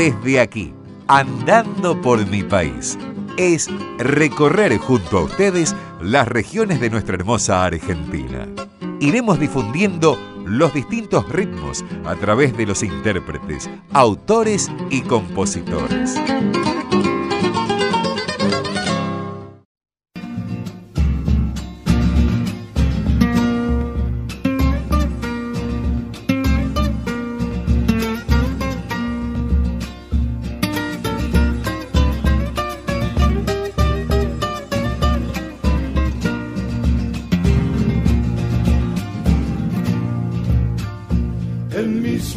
desde aquí, andando por mi país, es recorrer junto a ustedes las regiones de nuestra hermosa Argentina. Iremos difundiendo los distintos ritmos a través de los intérpretes, autores y compositores.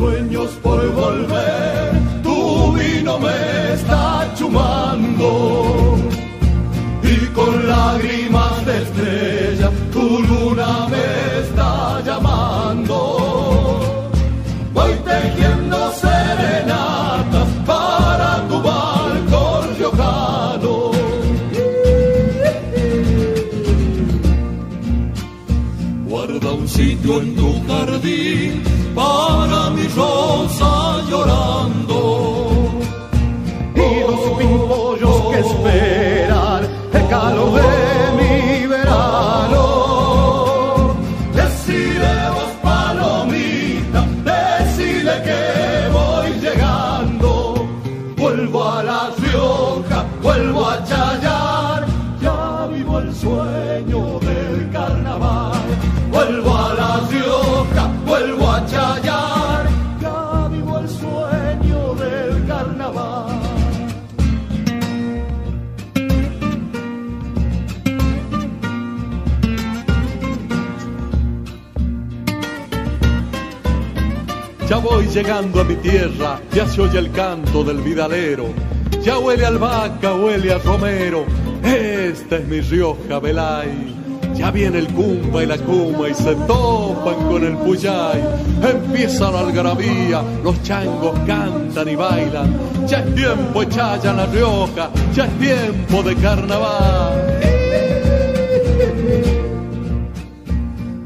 sueños por volver. Llegando a mi tierra, ya se oye el canto del vidalero, ya huele a albahaca, huele a romero, esta es mi Rioja Belay. Ya viene el cumba y la cuma y se topan con el puyay. Empieza la algarabía, los changos cantan y bailan. Ya es tiempo echaya en la Rioja, ya es tiempo de carnaval.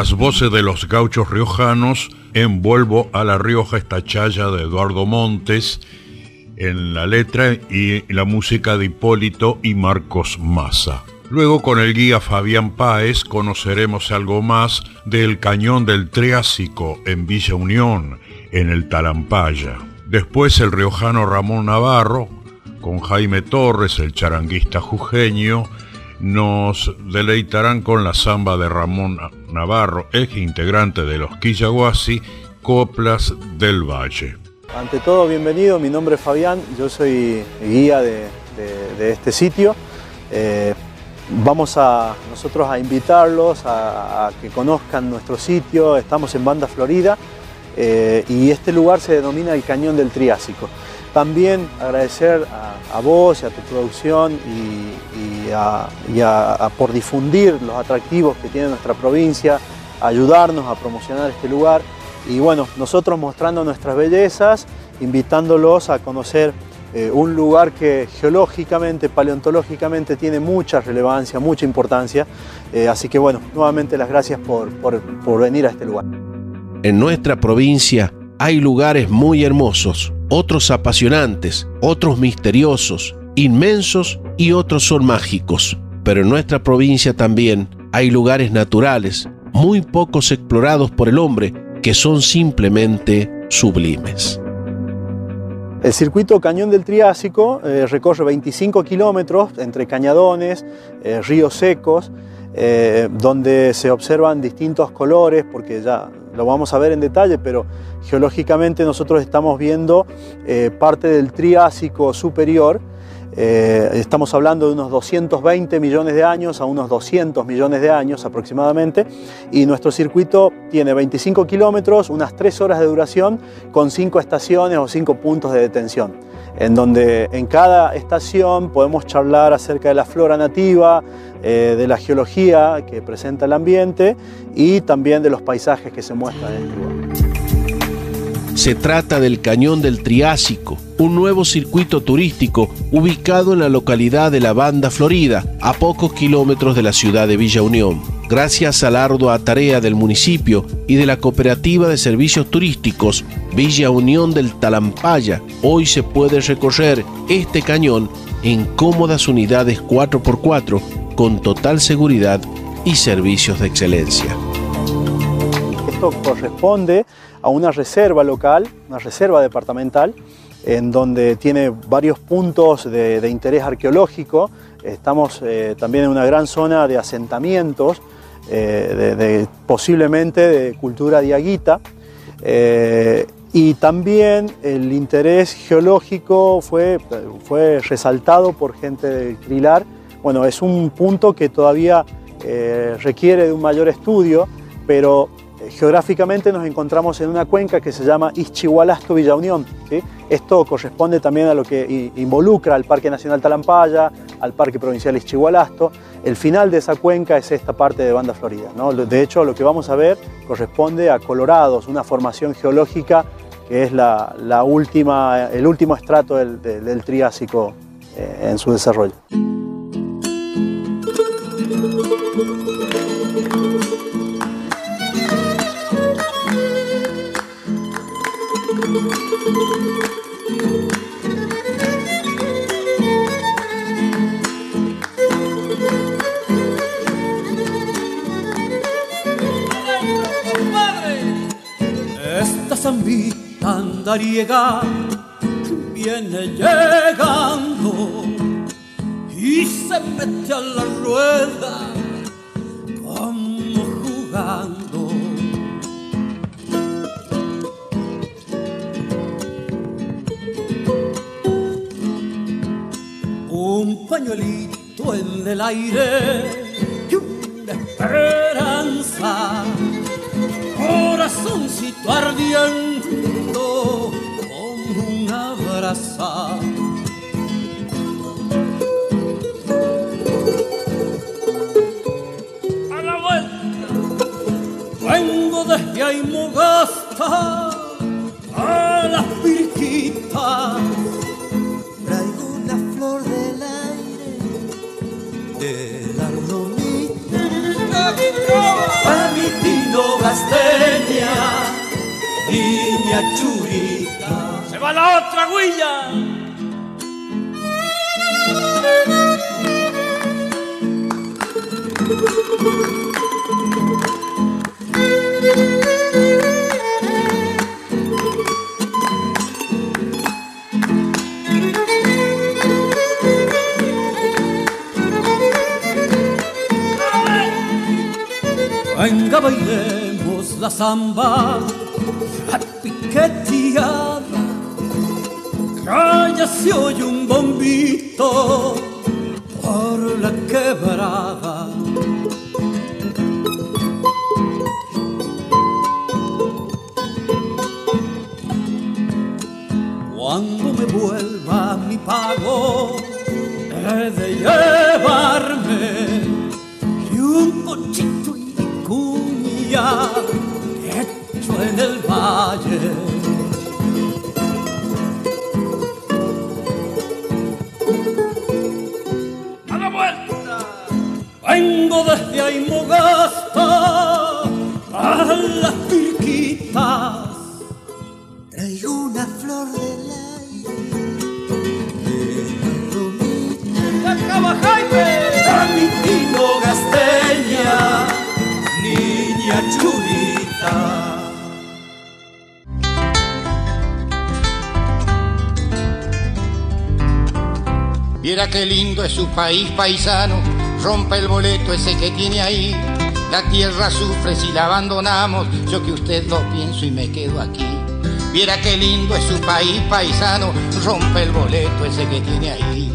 Las voces de los gauchos riojanos envuelvo a La Rioja esta chaya de Eduardo Montes en la letra y la música de Hipólito y Marcos Massa. Luego con el guía Fabián Páez conoceremos algo más del cañón del Triásico en Villa Unión, en el Talampaya. Después el riojano Ramón Navarro, con Jaime Torres, el charanguista jujeño, nos deleitarán con la samba de Ramón Navarro, eje integrante de los Quillaguasi, Coplas del Valle. Ante todo, bienvenido, mi nombre es Fabián, yo soy guía de, este sitio. Eh, vamos a nosotros a invitarlos a, que conozcan nuestro sitio, estamos en Banda Florida eh, y este lugar se denomina el Cañón del Triásico. También agradecer a, vos y a tu producción y, a, por difundir los atractivos que tiene nuestra provincia, ayudarnos a promocionar este lugar y bueno, nosotros mostrando nuestras bellezas, invitándolos a conocer eh, un lugar que geológicamente, paleontológicamente tiene mucha relevancia, mucha importancia. Eh, así que bueno, nuevamente las gracias por, por venir a este lugar. En nuestra provincia hay lugares muy hermosos otros apasionantes, otros misteriosos, inmensos y otros son mágicos. Pero en nuestra provincia también hay lugares naturales, muy pocos explorados por el hombre, que son simplemente sublimes. El circuito Cañón del Triásico eh, recorre 25 kilómetros entre cañadones, eh, ríos secos, eh, donde se observan distintos colores, porque ya lo vamos a ver en detalle, pero geológicamente nosotros estamos viendo parte del Triásico superior, eh, estamos hablando de unos 220 millones de años a unos 200 millones de años aproximadamente y nuestro circuito tiene 25 kilómetros, unas 3 horas de duración con 5 estaciones o 5 puntos de detención en donde en cada estación podemos charlar acerca de la flora nativa, eh, de la geología que presenta el ambiente y también de los paisajes que se muestran en el lugar. Se trata del Cañón del Triásico, un nuevo circuito turístico ubicado en la localidad de La Banda, Florida, a pocos kilómetros de la ciudad de Villa Unión. Gracias a la ardua tarea del municipio y de la Cooperativa de Servicios Turísticos Villa Unión del Talampaya, hoy se puede recorrer este cañón en cómodas unidades 4x4 con total seguridad y servicios de excelencia. Corresponde a una reserva local, una reserva departamental, en donde tiene varios puntos de, interés arqueológico. Estamos eh, también en una gran zona de asentamientos, eh, posiblemente de cultura diaguita. Eh, y también el interés geológico fue, fue resaltado por gente del Crilar. Bueno, es un punto que todavía requiere de un mayor estudio, pero geográficamente nos encontramos en una cuenca que se llama Ischigualasto Villa Unión. Esto corresponde también a lo que involucra al Parque Nacional Talampaya, al Parque Provincial Ischigualasto. El final de esa cuenca es esta parte de Banda Florida. De hecho, lo que vamos a ver corresponde a Colorados, una formación geológica que es la, última, el último estrato del, Triásico eh, en su desarrollo. Andariega viene llegando y se mete a la rueda como jugando. Pañuelito en el aire y una esperanza, corazoncito ardiente a la vuelta, vengo desde Aymogasta niña churita. Se va la otra huilla. Venga, bailemos la samba, piqueteada, que ya se oye un bombito por la quebrada. Cuando me vuelva mi pago, he de llevarme y un pochito en el valle. Vengo desde Aymogasta a las pirquitas. Traigo una flor del Viera qué lindo es su país paisano, rompa el boleto ese que tiene ahí. La tierra sufre si la abandonamos, yo que usted lo pienso y me quedo aquí. Viera qué lindo es su país paisano, rompe el boleto ese que tiene ahí.